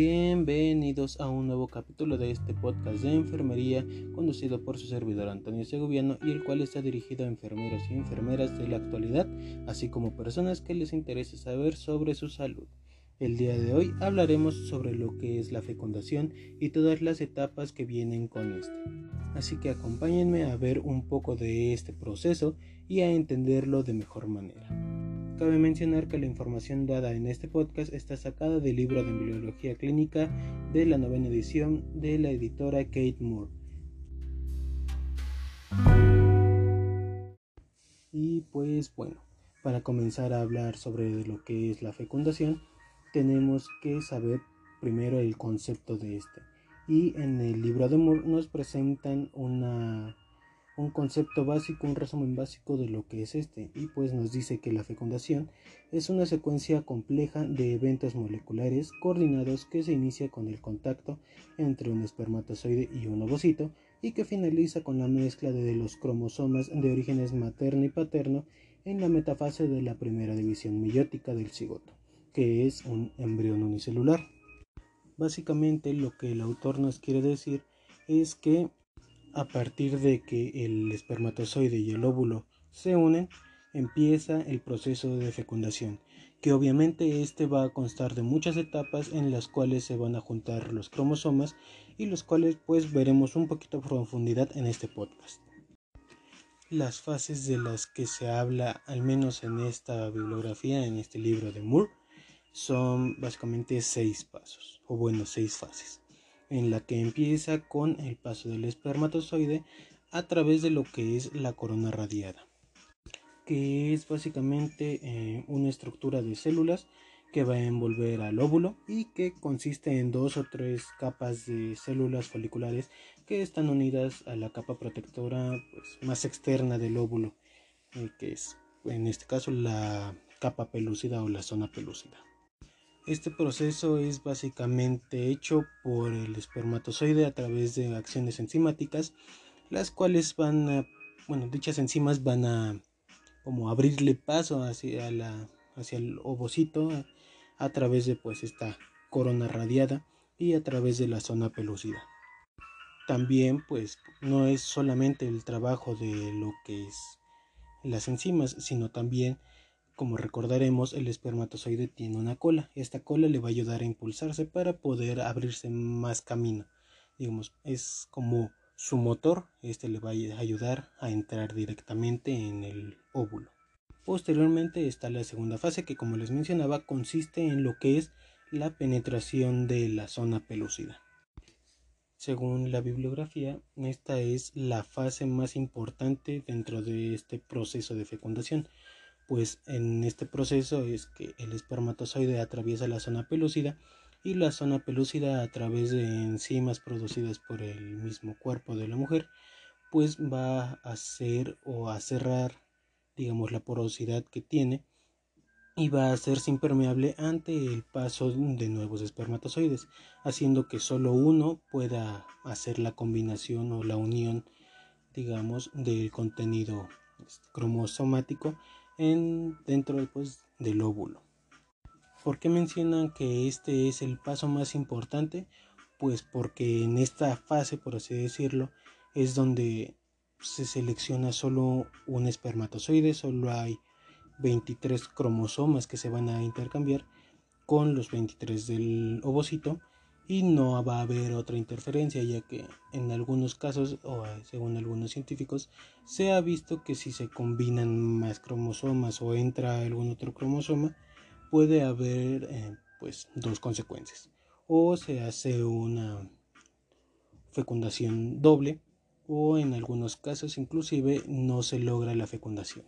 Bienvenidos a un nuevo capítulo de este podcast de enfermería conducido por su servidor Antonio Segoviano y el cual está dirigido a enfermeros y enfermeras de la actualidad, así como personas que les interese saber sobre su salud. El día de hoy hablaremos sobre lo que es la fecundación y todas las etapas que vienen con este. Así que acompáñenme a ver un poco de este proceso y a entenderlo de mejor manera. Cabe mencionar que la información dada en este podcast está sacada del libro de embriología clínica de la novena edición de la editora Kate Moore. Y pues bueno, para comenzar a hablar sobre lo que es la fecundación, tenemos que saber primero el concepto de este. Y en el libro de Moore nos presentan una un concepto básico, un resumen básico de lo que es este, y pues nos dice que la fecundación es una secuencia compleja de eventos moleculares coordinados que se inicia con el contacto entre un espermatozoide y un ovocito y que finaliza con la mezcla de los cromosomas de orígenes materno y paterno en la metafase de la primera división meiótica del cigoto, que es un embrión unicelular. Básicamente lo que el autor nos quiere decir es que a partir de que el espermatozoide y el óvulo se unen, empieza el proceso de fecundación, que obviamente este va a constar de muchas etapas en las cuales se van a juntar los cromosomas y los cuales pues veremos un poquito a profundidad en este podcast. Las fases de las que se habla, al menos en esta bibliografía, en este libro de Moore, son básicamente seis pasos, o bueno, seis fases en la que empieza con el paso del espermatozoide a través de lo que es la corona radiada, que es básicamente eh, una estructura de células que va a envolver al óvulo y que consiste en dos o tres capas de células foliculares que están unidas a la capa protectora pues, más externa del óvulo, eh, que es en este caso la capa pelúcida o la zona pelúcida. Este proceso es básicamente hecho por el espermatozoide a través de acciones enzimáticas, las cuales van a, bueno, dichas enzimas van a como abrirle paso hacia, el ovocito a, través de pues esta corona radiada y a través de la zona pelúcida. También pues no es solamente el trabajo de lo que es las enzimas, sino también como recordaremos, el espermatozoide tiene una cola. Esta cola le va a ayudar a impulsarse para poder abrirse más camino. Digamos, es como su motor, este le va a ayudar a entrar directamente en el óvulo. Posteriormente está la segunda fase que como les mencionaba consiste en lo que es la penetración de la zona pelúcida. Según la bibliografía, esta es la fase más importante dentro de este proceso de fecundación, pues en este proceso es que el espermatozoide atraviesa la zona pelúcida y la zona pelúcida a través de enzimas producidas por el mismo cuerpo de la mujer pues va a hacer o a cerrar digamos la porosidad que tiene y va a hacerse impermeable ante el paso de nuevos espermatozoides haciendo que solo uno pueda hacer la combinación o la unión digamos del contenido cromosomático en, dentro pues, del óvulo. ¿Por qué mencionan que este es el paso más importante? Pues porque en esta fase, por así decirlo, es donde se selecciona solo un espermatozoide, solo hay 23 cromosomas que se van a intercambiar con los 23 del ovocito y no va a haber otra interferencia ya que en algunos casos o según algunos científicos se ha visto que si se combinan más cromosomas o entra algún otro cromosoma puede haber eh, pues dos consecuencias. O se hace una fecundación doble o en algunos casos inclusive no se logra la fecundación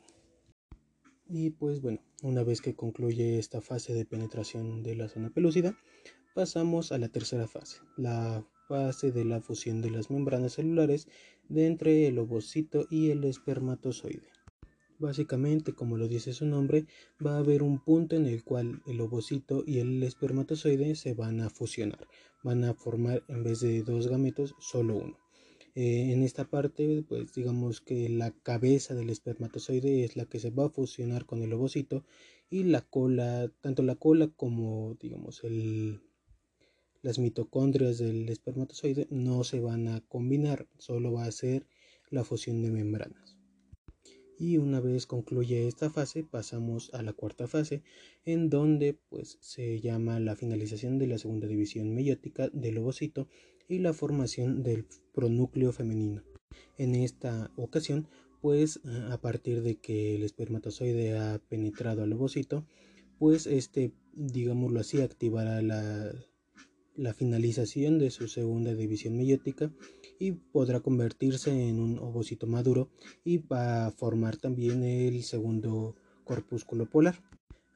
y pues bueno una vez que concluye esta fase de penetración de la zona pelúcida Pasamos a la tercera fase, la fase de la fusión de las membranas celulares de entre el ovocito y el espermatozoide. Básicamente, como lo dice su nombre, va a haber un punto en el cual el ovocito y el espermatozoide se van a fusionar, van a formar en vez de dos gametos solo uno. Eh, en esta parte, pues digamos que la cabeza del espermatozoide es la que se va a fusionar con el ovocito y la cola, tanto la cola como digamos el las mitocondrias del espermatozoide no se van a combinar, solo va a ser la fusión de membranas. Y una vez concluye esta fase, pasamos a la cuarta fase, en donde pues se llama la finalización de la segunda división meiótica del ovocito y la formación del pronúcleo femenino. En esta ocasión, pues a partir de que el espermatozoide ha penetrado al ovocito, pues este, digámoslo así, activará la, la finalización de su segunda división meiótica y podrá convertirse en un ovocito maduro y va a formar también el segundo corpúsculo polar.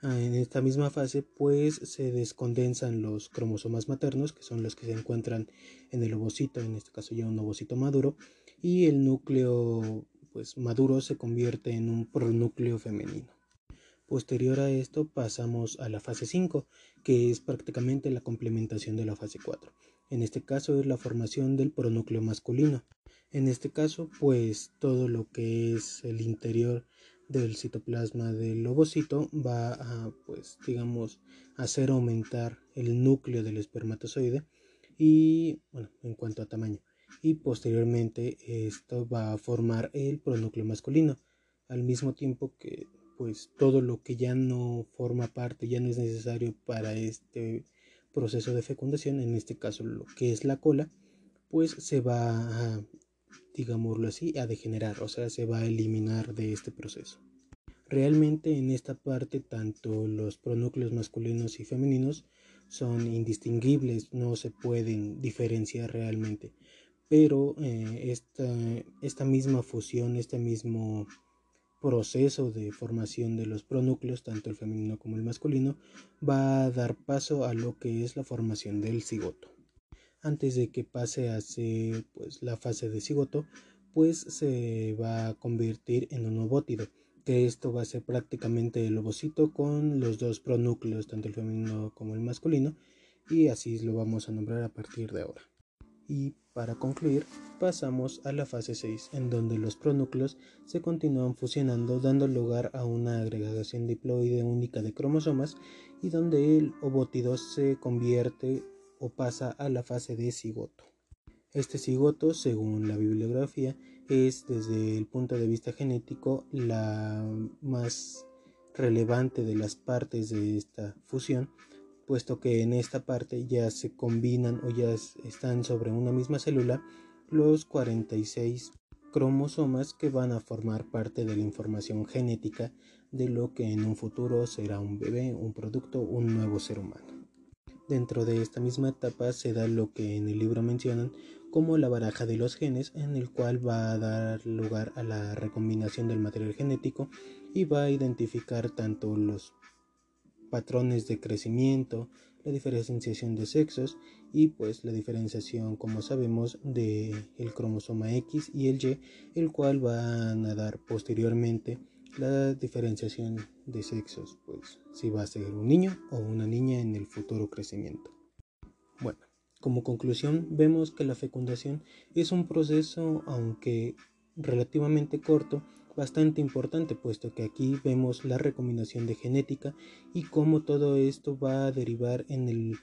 Ah, en esta misma fase pues se descondensan los cromosomas maternos que son los que se encuentran en el ovocito, en este caso ya un ovocito maduro y el núcleo pues maduro se convierte en un pronúcleo femenino. Posterior a esto pasamos a la fase 5, que es prácticamente la complementación de la fase 4. En este caso es la formación del pronúcleo masculino. En este caso, pues todo lo que es el interior del citoplasma del ovocito va a, pues digamos, hacer aumentar el núcleo del espermatozoide y, bueno, en cuanto a tamaño. Y posteriormente esto va a formar el pronúcleo masculino, al mismo tiempo que pues todo lo que ya no forma parte, ya no es necesario para este proceso de fecundación, en este caso lo que es la cola, pues se va a, digámoslo así, a degenerar, o sea, se va a eliminar de este proceso. Realmente en esta parte tanto los pronúcleos masculinos y femeninos son indistinguibles, no se pueden diferenciar realmente, pero eh, esta, esta misma fusión, este mismo proceso de formación de los pronúcleos, tanto el femenino como el masculino, va a dar paso a lo que es la formación del cigoto. Antes de que pase a ser pues, la fase de cigoto, pues se va a convertir en un ovótido, que esto va a ser prácticamente el ovocito con los dos pronúcleos, tanto el femenino como el masculino, y así lo vamos a nombrar a partir de ahora. Y para concluir, pasamos a la fase 6, en donde los pronúcleos se continúan fusionando dando lugar a una agregación diploide única de cromosomas y donde el ovótido se convierte o pasa a la fase de cigoto. Este cigoto, según la bibliografía, es desde el punto de vista genético la más relevante de las partes de esta fusión puesto que en esta parte ya se combinan o ya están sobre una misma célula los 46 cromosomas que van a formar parte de la información genética de lo que en un futuro será un bebé, un producto, un nuevo ser humano. Dentro de esta misma etapa se da lo que en el libro mencionan como la baraja de los genes, en el cual va a dar lugar a la recombinación del material genético y va a identificar tanto los patrones de crecimiento, la diferenciación de sexos y pues la diferenciación como sabemos de el cromosoma X y el Y, el cual van a dar posteriormente la diferenciación de sexos, pues si va a ser un niño o una niña en el futuro crecimiento. Bueno, como conclusión vemos que la fecundación es un proceso aunque relativamente corto bastante importante, puesto que aquí vemos la recombinación de genética y cómo todo esto va a derivar en el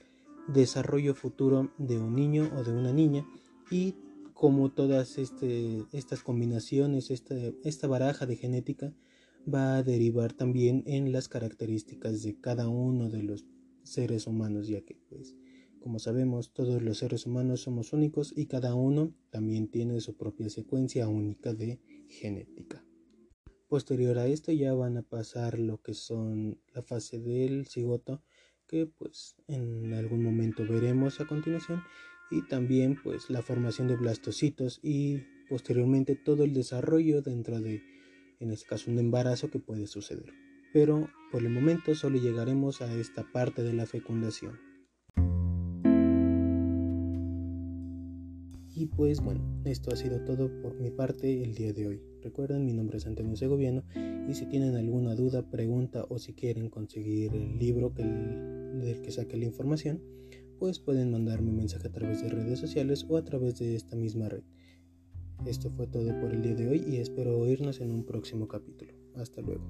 desarrollo futuro de un niño o de una niña y cómo todas este, estas combinaciones, esta, esta baraja de genética va a derivar también en las características de cada uno de los seres humanos, ya que pues como sabemos todos los seres humanos somos únicos y cada uno también tiene su propia secuencia única de genética. Posterior a esto ya van a pasar lo que son la fase del cigoto que pues en algún momento veremos a continuación y también pues la formación de blastocitos y posteriormente todo el desarrollo dentro de en este caso un embarazo que puede suceder. Pero por el momento solo llegaremos a esta parte de la fecundación. Y pues bueno, esto ha sido todo por mi parte el día de hoy. Recuerden, mi nombre es Antonio Segoviano y si tienen alguna duda, pregunta o si quieren conseguir el libro del que saque la información, pues pueden mandarme un mensaje a través de redes sociales o a través de esta misma red. Esto fue todo por el día de hoy y espero oírnos en un próximo capítulo. Hasta luego.